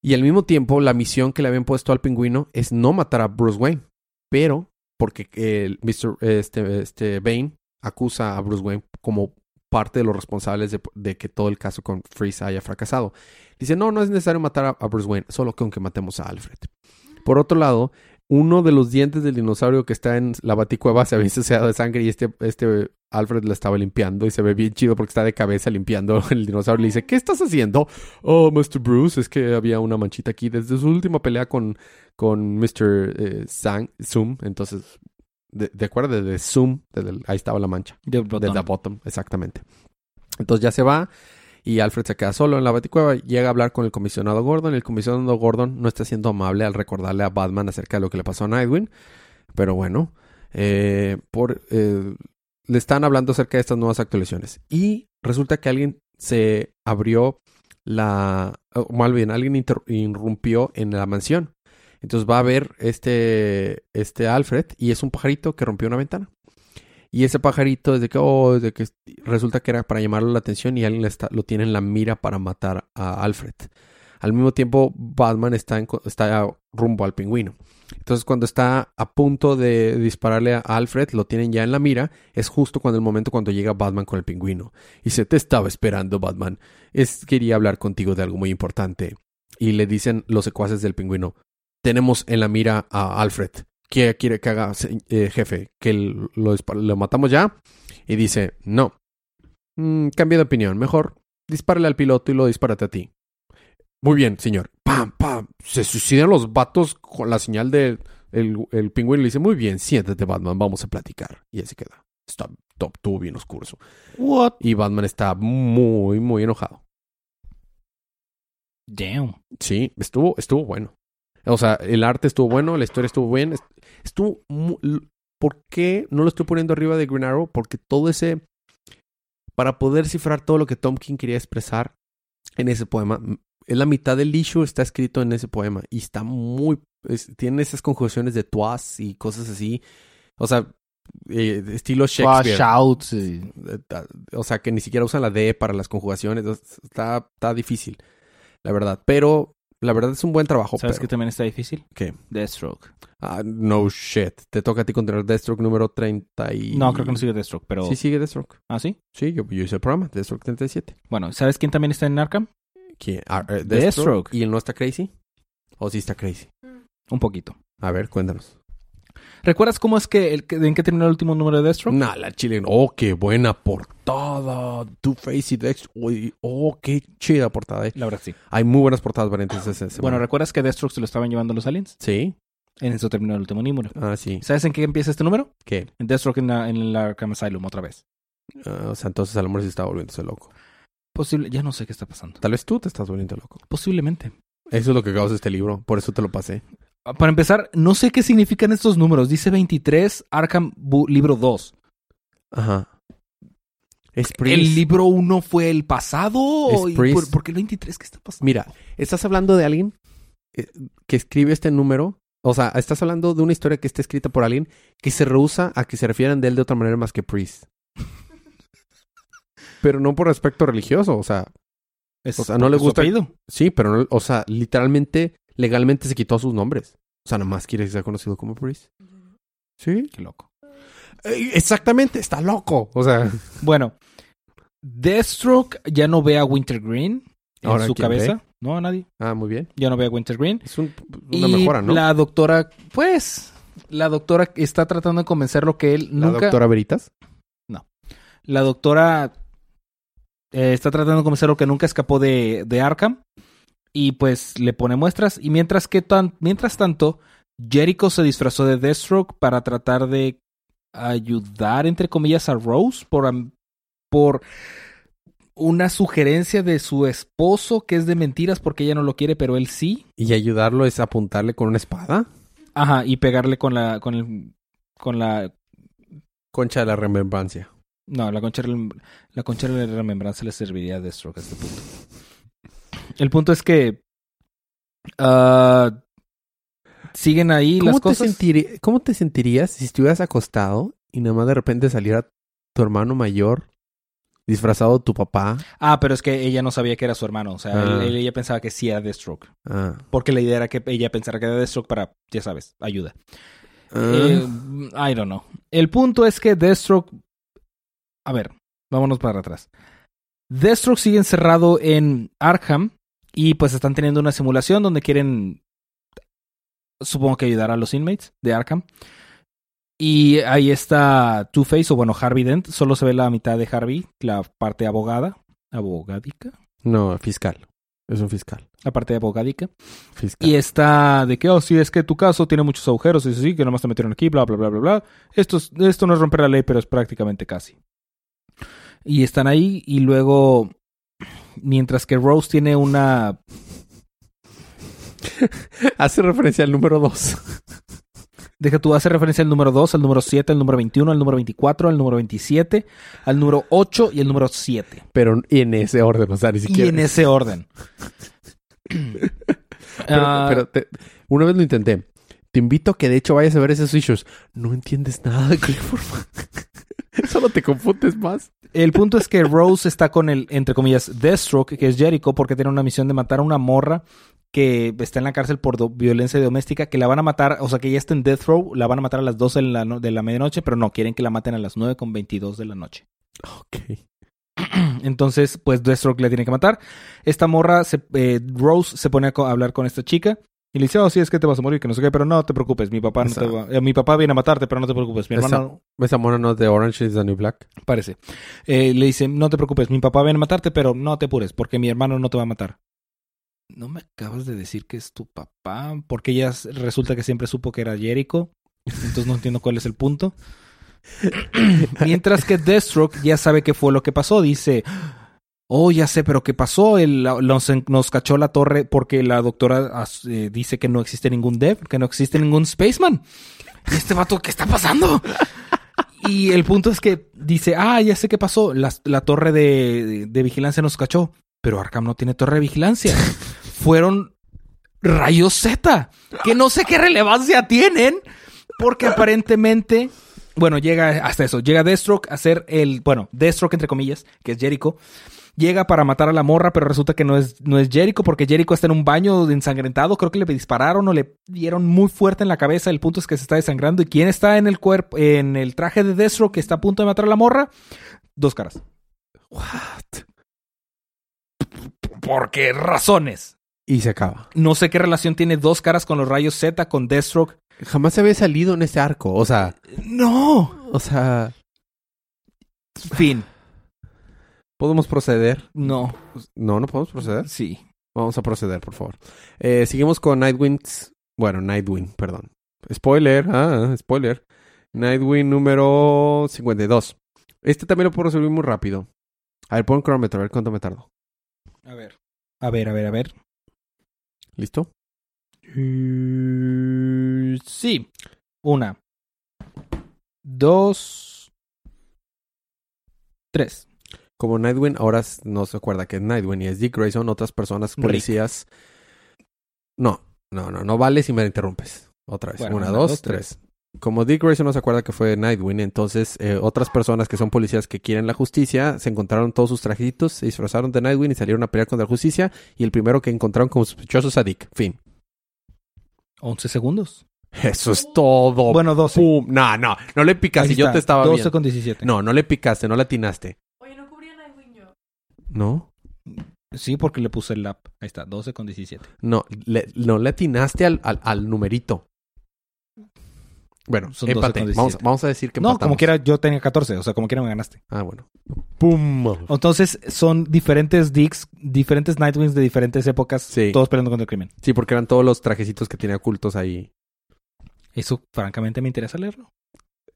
Y al mismo tiempo, la misión que le habían puesto al pingüino es no matar a Bruce Wayne, pero porque Mr. Este, este Bane acusa a Bruce Wayne como parte de los responsables de, que todo el caso con Freeze haya fracasado. Dice, no, no es necesario matar a, Bruce Wayne, solo que aunque matemos a Alfred. Por otro lado, uno de los dientes del dinosaurio que está en la baticueva se había ensuciado de sangre y este, este Alfred la estaba limpiando y se ve bien chido porque está de cabeza limpiando [LAUGHS] el dinosaurio. Le dice, ¿qué estás haciendo? Oh, Mr. Bruce, es que había una manchita aquí desde su última pelea con, con Mr. eh, Sang, Zoom. Entonces, de, de acuerdo, de, Zoom, del- ahí estaba la mancha. De The Bottom, exactamente. Entonces ya se va y Alfred se queda solo en la baticueva. Llega a hablar con el comisionado Gordon. El comisionado Gordon no está siendo amable al recordarle a Batman acerca de lo que le pasó a Nightwing. Pero bueno, eh, por, eh, le están hablando acerca de estas nuevas actualizaciones. Y resulta que alguien se abrió la... O mal bien, alguien irrumpió en la mansión. Entonces va a ver este, este Alfred y es un pajarito que rompió una ventana. Y ese pajarito, desde que, oh, desde que resulta que era para llamarle la atención y alguien lo tiene en la mira para matar a Alfred. Al mismo tiempo, Batman está, en está rumbo al pingüino. Entonces, cuando está a punto de dispararle a Alfred, lo tienen ya en la mira. Es justo cuando el momento cuando llega Batman con el pingüino. Y se te estaba esperando, Batman. Quería hablar contigo de algo muy importante. Y le dicen los secuaces del pingüino: Tenemos en la mira a Alfred. ¿Qué quiere que haga, eh, jefe? ¿Que lo, matamos ya? Y dice, no. Mm, cambia de opinión. Mejor dispárale al piloto y lo dispárate a ti. Muy bien, señor. Pam, pam. Se suicidan los vatos con la señal de el, el pingüino. Le dice, muy bien, siéntate, Batman. Vamos a platicar. Y así queda. Está top, estuvo bien oscuro. What? Y Batman está muy, muy enojado. Damn. Sí, estuvo, estuvo bueno. O sea, el arte estuvo bueno, la historia estuvo bien. est- Estuvo. ¿Por qué no lo estoy poniendo arriba de Green Arrow? Porque todo ese. Para poder cifrar todo lo que Tom King quería expresar en ese poema, es la mitad del issue está escrito en ese poema y está muy. es- tiene esas conjugaciones de toas y cosas así. O sea, eh, estilo Shakespeare. Shouts. y- Eh, O sea, que ni siquiera usan la D para las conjugaciones. Está, está difícil, la verdad. Pero la verdad es un buen trabajo. ¿Sabes pero- qué también está difícil? ¿Qué? Deathstroke. Ah, no shit. Te toca a ti contener Deathstroke número 30 y... No, creo que no sigue Deathstroke, pero... Sí, sigue Deathstroke. ¿Ah, sí? Sí, yo, yo hice el programa, Deathstroke 37. Bueno, ¿sabes quién también está en Arkham? ¿Quién? Ah, eh, Deathstroke. ¿Y él no está crazy? ¿O sí está crazy? Un poquito. A ver, cuéntanos. ¿Recuerdas cómo es que, el, en qué terminó el último número de Deathstroke? Nah, la chile. Oh, qué buena portada. Two-Face y Deathstroke. Uy, Oh, qué chida portada. eh. La verdad sí. Hay muy buenas portadas variantes esa Bueno, semana. ¿recuerdas que Deathstroke se lo estaban llevando los aliens? Sí. En eso terminó el último número. Ah, sí. ¿Sabes en qué empieza este número? ¿Qué? En Deathstroke en, la- en el Arkham Asylum otra vez. Ah, o sea, entonces a lo mejor sí está volviéndose loco. Posible, ya no sé qué está pasando. Tal vez tú te estás volviendo loco. Posiblemente. Eso es lo que causa este libro. Por eso te lo pasé. Ah, Para empezar, no sé qué significan estos números. Dice 23, Arkham Bu- libro 2. Ajá. Es ¿El libro 1 fue el pasado? Es ¿Y Priest. ¿Por, por qué el 23? ¿Qué está pasando? Mira, estás hablando de alguien eh, que escribe este número. O sea, estás hablando de una historia que está escrita por alguien que se rehúsa a que se refieran de él de otra manera más que Priest. [LAUGHS] Pero no por aspecto religioso, o sea, Es o sea, no le gusta- sí, pero no, o sea, literalmente, legalmente se quitó sus nombres. O sea, nada más quiere que sea conocido como Priest. Sí. Qué loco. Eh, Exactamente, está loco. O sea, [LAUGHS] Bueno, Deathstroke ya no ve a Wintergreen en Ahora, su ¿quién cabeza. No, a nadie. ah, muy bien. Ya no ve a Wintergreen. Es un- una y mejora, ¿no? La, la doctora, pues, la doctora está tratando de convencerlo que él nunca... doctora Veritas. La doctora eh, está tratando de convencerlo que nunca escapó de, de Arkham. Y pues le pone muestras. Y mientras que tan, mientras tanto, Jericho se disfrazó de Deathstroke para tratar de ayudar, entre comillas, a Rose por, por una sugerencia de su esposo que es de mentiras porque ella no lo quiere, pero él sí. Y ayudarlo es apuntarle con una espada. Ajá, y pegarle con la, con el, con la, Concha de la remembrancia. no, la concha, la concha de la remembranza le serviría a Deathstroke a este punto. El punto es que ah, siguen ahí ¿Cómo las te, cosas. ¿Cómo te sentirías si estuvieras acostado y nada más de repente saliera tu hermano mayor disfrazado de tu papá? Ah, pero es que ella no sabía que era su hermano. O sea, él- Ah. él- ella pensaba que sí era Deathstroke. Ah. Porque la idea era que ella pensara que era Deathstroke para, ya sabes, ayuda. Eh, I don't know. El punto es que Deathstroke. A ver, vámonos para atrás. Deathstroke sigue encerrado en Arkham y pues están teniendo una simulación donde quieren. Supongo que ayudar a los inmates de Arkham. Y ahí está Two-Face, o bueno, Harvey Dent. Solo se ve la mitad de Harvey, la parte abogada. Abogadica. No, fiscal. Es un fiscal. La parte abogadica. Fiscal. Y está de que, oh, sí, es que tu caso tiene muchos agujeros, y sí, que nomás te metieron aquí, bla, bla, bla, bla, bla. Esto, es- esto no es romper la ley, pero es prácticamente casi. Y están ahí, y luego, mientras que Rose tiene una... [LAUGHS] Hace referencia al número 2. Deja tú, hace referencia al número 2, al número 7, al número 21, al número 24, al número 27, al número 8 y al número 7. Pero en ese orden, o sea, ni Y siquiera. en ese orden. [CLEARS THROAT] Pero, Ah, pero te- una vez lo intenté. Te invito a que de hecho vayas a ver esos issues. No entiendes nada [LAUGHS] de Clifford. [LAUGHS] Solo te confundes más. El punto es que Rose está con el, entre comillas, Deathstroke, que es Jericho, porque tiene una misión de matar a una morra que está en la cárcel por do- violencia doméstica, que la van a matar, o sea, que ya está en Death Row, la van a matar a las 12 de la, no- de la medianoche, pero no, quieren que la maten a las 9 con 22 de la noche. Ok. [CLEARS THROAT] Entonces, pues Deathstroke le tiene que matar. Esta morra, se- eh, Rose, se pone a hablar con esta chica. Y le dice, oh, sí, es que te vas a morir, que no sé qué, pero no te preocupes, mi papá, no te va- eh, mi papá viene a matarte, pero no te preocupes, mi hermano Esa mona no es de Orange is the New Black. parece. Eh, le dice, no te preocupes, mi papá viene a matarte, pero no te apures, porque mi hermano no te va a matar. No me acabas de decir que es tu papá, porque ella resulta que siempre supo que era Jericho, entonces no entiendo cuál es el punto. [LAUGHS] Mientras que Deathstroke ya sabe qué fue lo que pasó, dice, Oh, ya sé, pero ¿qué pasó? El- nos, nos cachó la torre porque la doctora eh, dice que no existe ningún dev, que no existe ningún spaceman. ¿Y este vato qué está pasando? [LAUGHS] Y el punto es que dice, ah, ya sé qué pasó. La, la torre de, de vigilancia nos cachó. Pero Arkham no tiene torre de vigilancia. [LAUGHS] Fueron rayos Z, que no sé qué relevancia tienen, porque aparentemente, bueno, llega hasta eso, llega Deathstroke a hacer el, bueno, Deathstroke entre comillas, que es Jericho, llega para matar a la morra, pero resulta que no es, no es Jericho, porque Jericho está en un baño ensangrentado, creo que le dispararon o le dieron muy fuerte en la cabeza, el punto es que se está desangrando, y quién está en el cuerpo, en el traje de Deathstroke que está a punto de matar a la morra, dos caras. What? ¿Por qué razones? Y se acaba. No sé qué relación tiene dos caras con los rayos Z, con Deathstroke. Jamás se había salido en ese arco. O sea, No. o sea, Fin. ¿Podemos proceder? No. No, no podemos proceder. Sí. Vamos a proceder, por favor. Eh, seguimos con Nightwing. Bueno, Nightwing, perdón. Spoiler, ah, spoiler. Nightwing número 52. Este también lo puedo resolver muy rápido. A ver, pon cronómetro, a ver cuánto me tardo. A ver. A ver, a ver, a ver. ¿Listo? Mm, sí. Una. Dos. Tres. Como Nightwing ahora no se acuerda que es Nightwing y es Dick Grayson, otras personas, Rick. policías. No, no, no, no vale si me interrumpes. Otra vez. Bueno, una, una, dos, dos, tres. Como Dick Grayson no se acuerda que fue Nightwing, entonces eh, otras personas que son policías que quieren la justicia se encontraron todos sus trajitos, se disfrazaron de Nightwing y salieron a pelear contra la justicia. Y el primero que encontraron como sospechoso es a Dick. Fin. Once segundos. Eso es todo. Bueno, doce. Pum. No, no, no le picaste. Yo te estaba Doce viendo. con diecisiete. No, no le picaste, no le atinaste. Oye, no cubría Nightwing yo. ¿No? Sí, porque le puse el lap. Ahí está, doce con diecisiete. No, le, no le atinaste al, al, al numerito. Bueno, Son 12 empate. con Vamos, 17. vamos a decir que No, empatamos. como quiera, yo tenía 14. O sea, como quiera me ganaste. Ah, bueno. ¡Pum! Entonces, son diferentes Dicks, diferentes Nightwings de diferentes épocas, Sí. todos peleando contra el crimen. Sí, porque eran todos los trajecitos que tenía ocultos ahí. Eso, francamente, me interesa leerlo.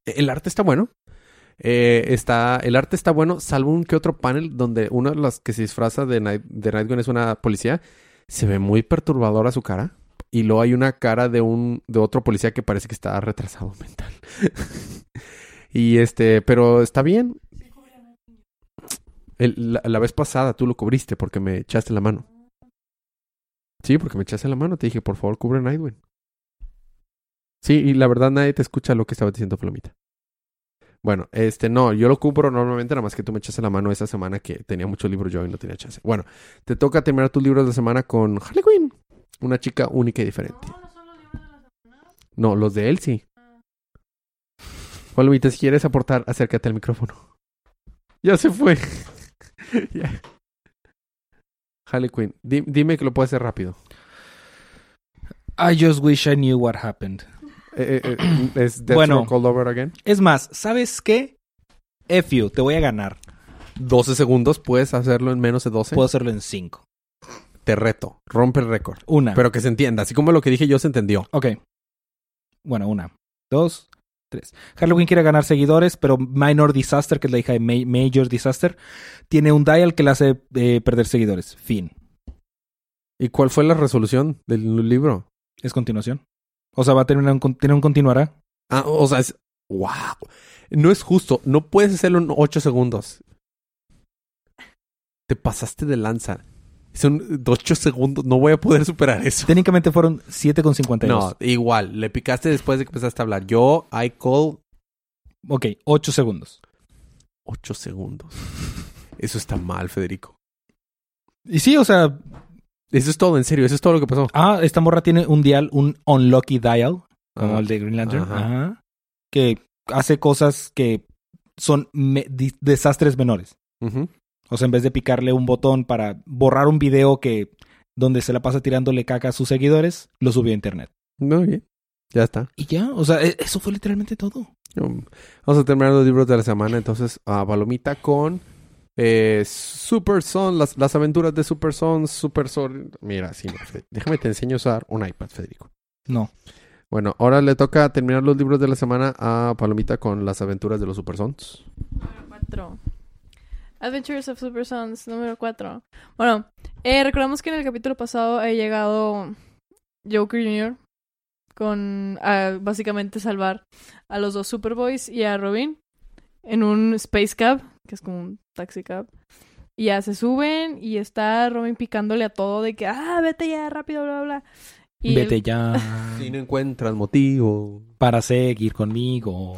El arte está bueno. Eh, está, el arte está bueno, salvo un que otro panel donde uno de los que se disfraza de, Night, de Nightwing es una policía. Se ve muy perturbadora su cara. Y luego hay una cara de un de otro policía que parece que está retrasado [LAUGHS] mental. y este, pero está bien. La, vez pasada tú lo cubriste porque me echaste la mano. Sí, porque me echaste la mano. Te dije, por favor, cubre Nightwing. Sí, y la verdad nadie te escucha lo que estaba diciendo Flomita. Bueno, este, no, yo lo cubro normalmente, nada más que tú me echaste la mano esa semana que tenía muchos libros yo y no tenía chance. Bueno, te toca terminar tus libros de semana con Harley Quinn. Una chica única y diferente. No, no son los libros de la semana. No, los de él sí. Flomita, si quieres aportar, acércate al micrófono. Ya se fue. [LAUGHS] Ya. Harley Quinn, di- dime que lo puedes hacer rápido. I just wish I knew what happened. Eh, eh, eh, ¿Es Deathstroke Bueno. all over again? Es más, ¿sabes qué? F you, te voy a ganar. 12 segundos, puedes hacerlo en menos de 12. Puedo hacerlo en 5. Te reto, rompe el récord. Una. Pero que se entienda, así como lo que dije yo se entendió. Ok. Bueno, una, dos, tres. Quinn quiere ganar seguidores, pero Minor Disaster, que es la hija de Ma- Major Disaster, tiene un dial que le hace eh, perder seguidores. Fin. ¿Y cuál fue la resolución del libro? Es continuación. O sea, va a terminar un, un continuará. Ah, o sea, es... ¡Wow! No es justo, no puedes hacerlo en 8 segundos. Te pasaste de lanza. Son 8 segundos, no voy a poder superar eso. Técnicamente fueron 7,52. No, igual, le picaste después de que empezaste a hablar. Yo, I call Ok, 8 segundos. 8 segundos. Eso está mal, Federico. Y sí, o sea, Eso es todo, en serio, eso es todo lo que pasó. ah, esta morra tiene un dial, un unlucky dial, como el de Green Lantern, Ajá. Ajá. que hace cosas que son me- desastres menores. O sea, en vez de picarle un botón para borrar un video que donde se la pasa tirándole caca a sus seguidores, lo subió a internet. Muy bien. Ya está. Y ya, o sea, e- eso fue literalmente todo. Vamos a terminar los libros de la semana. Entonces, a Palomita con eh, Super Son, las, las aventuras de Super Son, Super Son. Mira, sí, déjame te enseño a usar un iPad, Federico. No. Bueno, ahora le toca terminar los libros de la semana a Palomita con las aventuras de los Super Sons. Número cuatro. Adventures of Super Sons número 4. Bueno, eh, recordamos que en el capítulo pasado ha llegado Joker Jr. con a básicamente salvar a los dos Superboys y a Robin en un Space Cab, que es como un taxi cab. Y ya se suben y está Robin picándole a todo de que, ah, vete ya, rápido, bla, bla. Y Vete él- ya [LAUGHS] Si no encuentras motivo. para seguir conmigo.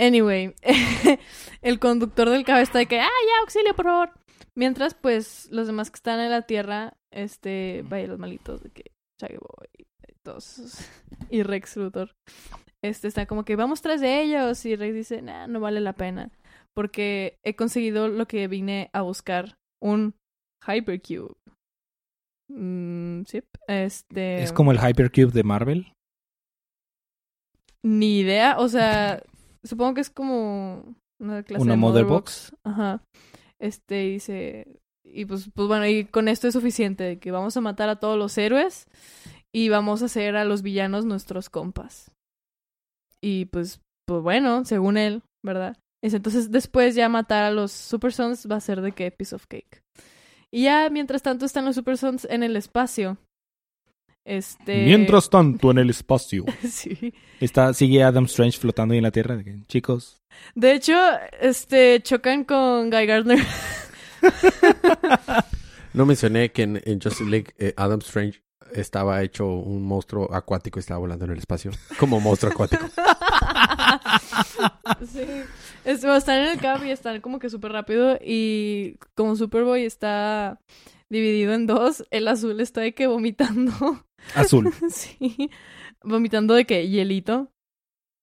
Anyway, [LAUGHS] el conductor del cab está de que, ah, ya, auxilio, por favor. Mientras, pues, los demás que están en la tierra, este, vaya, los malitos de que Shaggy Boy y todos, [LAUGHS] y Rex Luthor, este, está como que vamos tras de ellos. Y Rex dice, nah, no vale la pena. Porque he conseguido lo que vine a buscar, un Hypercube. Mm, sí, este... Es como el Hypercube de Marvel. Ni idea, o sea, [LAUGHS] supongo que es como una clase Una de Mother Box. Box. Ajá. Este dice y pues pues bueno, y con esto es suficiente de que vamos a matar a todos los héroes y vamos a hacer a los villanos nuestros compas. Y pues pues bueno, según él, ¿verdad? Es entonces después ya matar a los Super Sons va a ser de que piece of cake. Y ya mientras tanto están los Super Sons en el espacio. Este Mientras tanto, en el espacio. [LAUGHS] sí. Está, sigue Adam Strange flotando ahí en la Tierra. de que, Chicos, De hecho, este, chocan con Guy Gardner. [LAUGHS] No mencioné que en, en Justice League eh, Adam Strange estaba hecho un monstruo acuático y estaba volando en el espacio. Como monstruo acuático. [LAUGHS] sí. Están en el cab y están como que súper rápido. Y como Superboy está dividido en dos, el azul está de que vomitando. azul. [LAUGHS] sí. Vomitando de que hielito.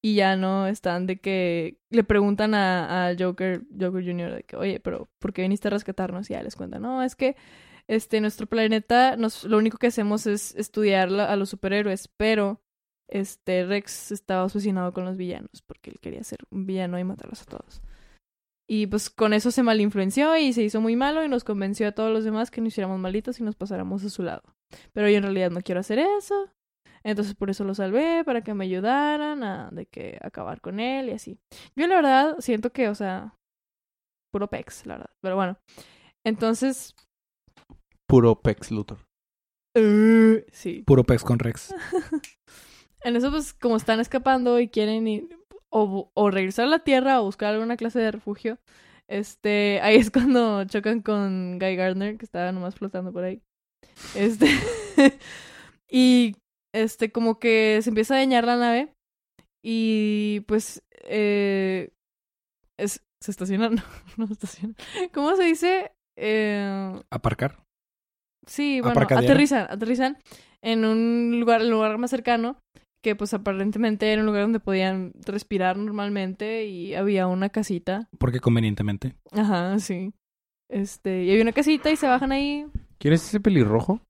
Y ya no están de que le preguntan a, a Joker, Joker Jr. de que, oye, pero ¿por qué viniste a rescatarnos? Y ya les cuentan, no, es que este, nuestro planeta, nos, lo único que hacemos es estudiar a los superhéroes, pero este Rex estaba obsesionado con los villanos porque él quería ser un villano y matarlos a todos. Y pues con eso se malinfluenció y se hizo muy malo y nos convenció a todos los demás que nos hiciéramos malitos y nos pasáramos a su lado. Pero yo en realidad no quiero hacer eso. Entonces por eso lo salvé, para que me ayudaran a de que acabar con él y así. Yo la verdad siento que, o sea, puro pex, la verdad. Pero bueno. Entonces, Puro Pex Luthor. uh, sí. [LAUGHS] Puro Pex con Rex. En eso, pues, como están escapando y quieren ir o, o regresar a la Tierra o buscar alguna clase de refugio, este, ahí es cuando [LAUGHS] chocan con Guy Gardner, que estaba nomás flotando por ahí. Este, [LAUGHS] y, este, como que se empieza a dañar la nave y, pues, eh, es, se estaciona, no, no se estaciona. ¿Cómo se dice? Eh, Aparcar. Sí, bueno, Aparcadero. aterrizan, aterrizan en un lugar, el lugar más cercano, que pues aparentemente era un lugar donde podían respirar normalmente y había una casita. Porque convenientemente. Ajá, sí. Este, y había una casita y se bajan ahí. ¿Quién es ese pelirrojo?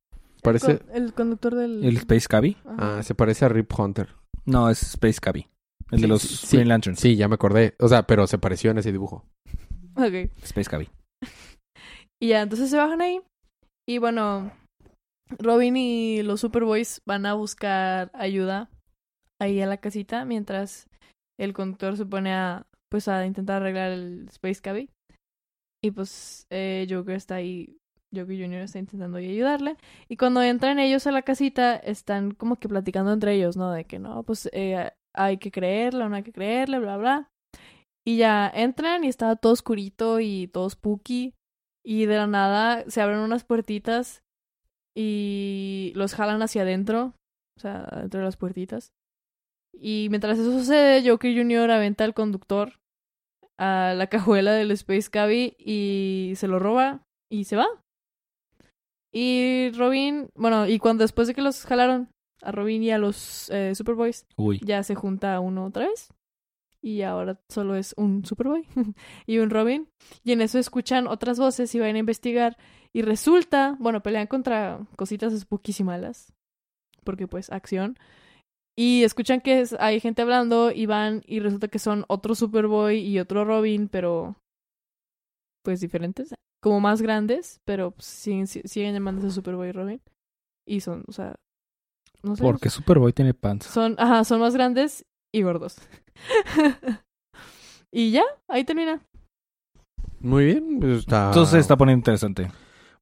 Parece... El, con- el conductor del... ¿El Space Cabby? Ajá. Ah, se parece a Rip Hunter. No, es Space Cabby. El de los sí. Green Lanterns. Sí, ya me acordé. O sea, pero se pareció en ese dibujo. Ok. Space Cabby. [LAUGHS] Y ya, entonces se bajan ahí. Y bueno, Robin y los Superboys van a buscar ayuda ahí a la casita mientras el conductor se pone a pues a intentar arreglar el Space Cabby. Y pues eh, Joker está ahí, Joker Jr. está intentando ayudarle. Y cuando entran ellos a la casita, están como que platicando entre ellos, ¿no? De que no, pues eh, hay que creerle no hay que creerle, bla, bla. Y ya entran y estaba todo oscurito y todo spooky. Y de la nada se abren unas puertitas y los jalan hacia adentro. O sea, dentro de las puertitas. Y mientras eso sucede, Joker Jr. aventa al conductor a la [LAUGHS] cajuela del Space Cabby y se lo roba y se va. Y Robin, bueno, y cuando después de que los jalaron a Robin y a los eh, Superboys, Uy. ya se junta uno otra vez. Y ahora solo es un Superboy [LAUGHS] y un Robin. Y en eso escuchan otras voces y van a investigar. Y resulta, bueno, pelean contra cositas spooky y malas. Porque pues, acción. Y escuchan que es- hay gente hablando y van y resulta que son otro Superboy y otro Robin, pero pues diferentes. Como más grandes, pero pues, siguen, siguen llamándose Superboy y Robin. Y son, o sea, no sé. Porque Superboy tiene panza. Son, ajá, son más grandes y gordos. [LAUGHS] y ya, ahí termina. Muy bien. pues está... Entonces está poniendo interesante.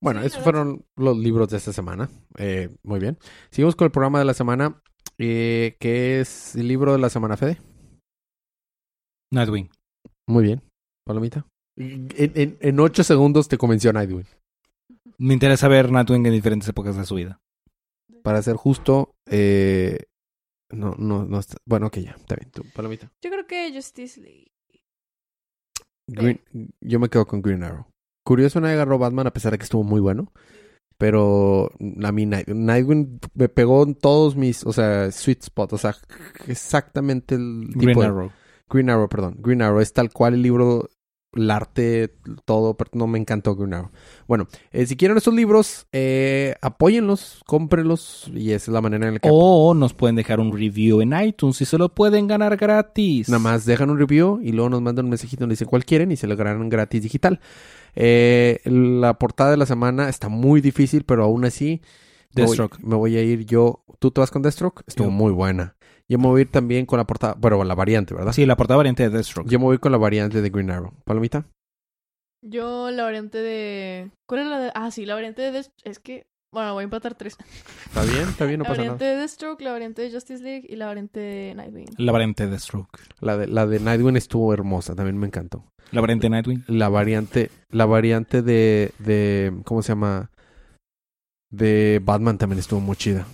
Bueno, Sí, esos fueron los libros de esta semana. Eh, muy bien. Seguimos con el programa de la semana. Eh, que es el libro de la semana, Fede? Nightwing. Muy bien. Palomita. En, en, en ocho segundos te convenció Nightwing. Me interesa ver Nightwing en diferentes épocas de su vida. Para ser justo, eh, no, no, no está. Bueno, ok, ya. Está bien. Tú, Palomita. Yo creo que Justice League. Green- yo me quedo con Green Arrow. Curioso, nadie agarró Batman a pesar de que estuvo muy bueno. Pero a mí Night- Nightwing me pegó en todos mis, o sea, sweet spot. O sea, exactamente el tipo Green de- Arrow. Green Arrow, perdón. Green Arrow es tal cual el libro, el arte, todo, pero no me encantó Green Arrow. Bueno, eh, si quieren estos libros, eh, apóyenlos, cómprenlos y esa es la manera en la que... O nos pueden dejar un review en iTunes y se lo pueden ganar gratis. Nada más dejan un review y luego nos mandan un mensajito donde dicen cuál quieren y se lo ganan gratis digital. Eh, la portada de la semana está muy difícil, pero aún así me voy, Deathstroke. me voy a ir yo. ¿Tú te vas con Deathstroke? Estuvo Yo. muy buena. Yo me voy a ir también con la portada, bueno, la variante, ¿verdad? Sí, la portada variante de Deathstroke. Yo me voy con la variante de Green Arrow. ¿Palomita? Yo la variante de... ¿Cuál es la de...? Ah, sí, la variante de... Death- Es que... Bueno, voy a empatar tres. ¿Está bien? ¿Está bien? No la pasa variante nada. de Deathstroke, la variante de Justice League y la variante de Nightwing. La variante de Deathstroke. La de, la de Nightwing estuvo hermosa, también me encantó. La variante de Nightwing. La variante, la variante de, de, ¿cómo se llama? De Batman también estuvo muy chida.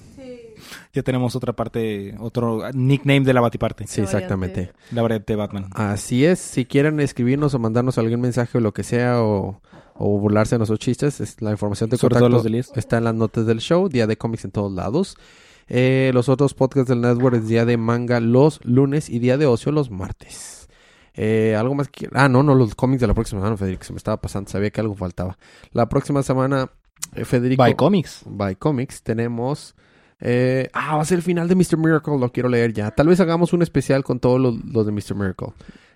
Ya tenemos otra parte, otro nickname de la Batiparte. Sí, exactamente. La variante de Batman. Así es, si quieren escribirnos o mandarnos algún mensaje o lo que sea o, o burlarse de nuestros chistes, es la información de contacto los está en las notas del show, Día de Cómics en todos lados. Eh, los otros podcasts del network es Día de Manga los lunes y Día de Ocio los martes. Eh, algo más que... Ah, no, no, los cómics de la próxima semana, Federico, se me estaba pasando, sabía que algo faltaba. La próxima semana, eh, Federico... By Comics. by Comics tenemos... eh, ah, va a ser el final de Mr. Miracle, lo quiero leer ya. Tal vez hagamos un especial con todos los, los de Mr. Miracle.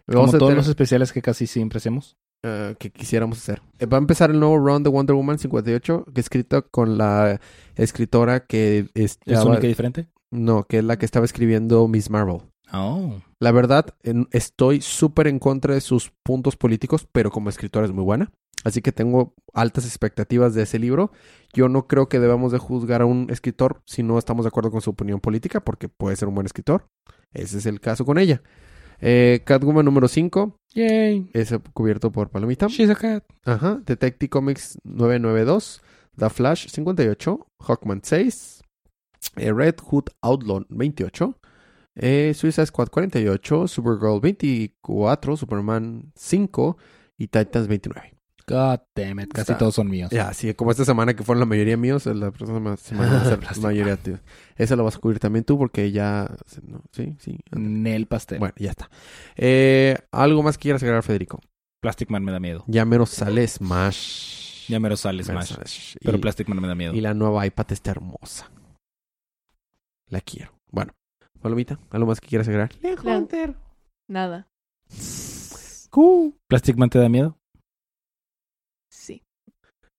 Como Vamos todos tener- los especiales que casi siempre hacemos. eh, que quisiéramos hacer. Eh, va a empezar el nuevo round de Wonder Woman 58, que es escrito con la escritora que ¿Es estaba- única y diferente? no, que es la que estaba escribiendo Miss Marvel. Oh. La verdad, en- estoy súper en contra de sus puntos políticos, pero como escritora es muy buena. Así que tengo altas expectativas de ese libro. Yo no creo que debamos de juzgar a un escritor si no estamos de acuerdo con su opinión política, porque puede ser un buen escritor. Ese es el caso con ella. Eh, Catwoman número 5 Yay. es cubierto por Palomita. She's a cat. Ajá. Detective Comics 992. The Flash 58. Hawkman 6. eh, Red Hood Outlaw 28. Eh, Suicide Squad 48. Supergirl 24. Superman 5. Y Titans 29. God damn it. Casi Está- todos son míos. Ya, sí, como esta semana que fueron la mayoría míos, la próxima semana va a ser la mayoría tuyos. Esa lo vas a cubrir también tú porque ya... no, sí, sí. Nel pastel. Bueno, ya está. Eh, ¿Algo más que quieras agregar, Federico? Plastic Man me da miedo. Ya menos sale Smash. Ya mero sale Menos Smash. sale Smash. Pero Y- Plastic Man me da miedo. Y la nueva iPad está hermosa. La quiero. Bueno, Palomita, ¿algo más que quieras agregar? Nada. ¿Plastic Man te da miedo?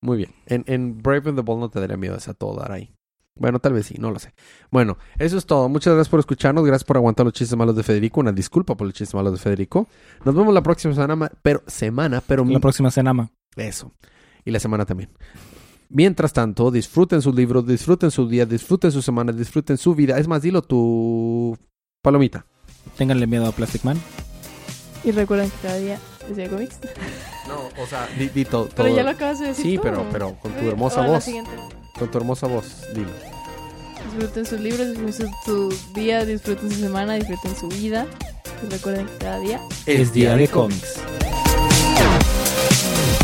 Muy bien. En, en Brave and the Bold no te daría miedo esa todo dar ahí. Bueno, tal vez sí, no lo sé. Bueno, eso es todo. Muchas gracias por escucharnos. Gracias por aguantar los chistes malos de Federico. Una disculpa por los chistes malos de Federico. Nos vemos la próxima semana, ma- pero semana, pero La próxima cenama. Eso. Y la semana también. Mientras tanto, disfruten sus libros, disfruten su día, disfruten su semana, disfruten su vida. Es más, dilo tu palomita. Ténganle miedo a Plastic Man. Y recuerden que cada día es de cómics. No, o sea, [LAUGHS] di, di to- todo. Pero ya lo acabas de decir Sí, tú. pero, pero con tu Eh, hermosa o voz. Con tu hermosa voz, dilo. Disfruten sus libros, disfruten su día, disfruten su semana, disfruten su vida. Y recuerden que cada día Es día de cómics. cómics.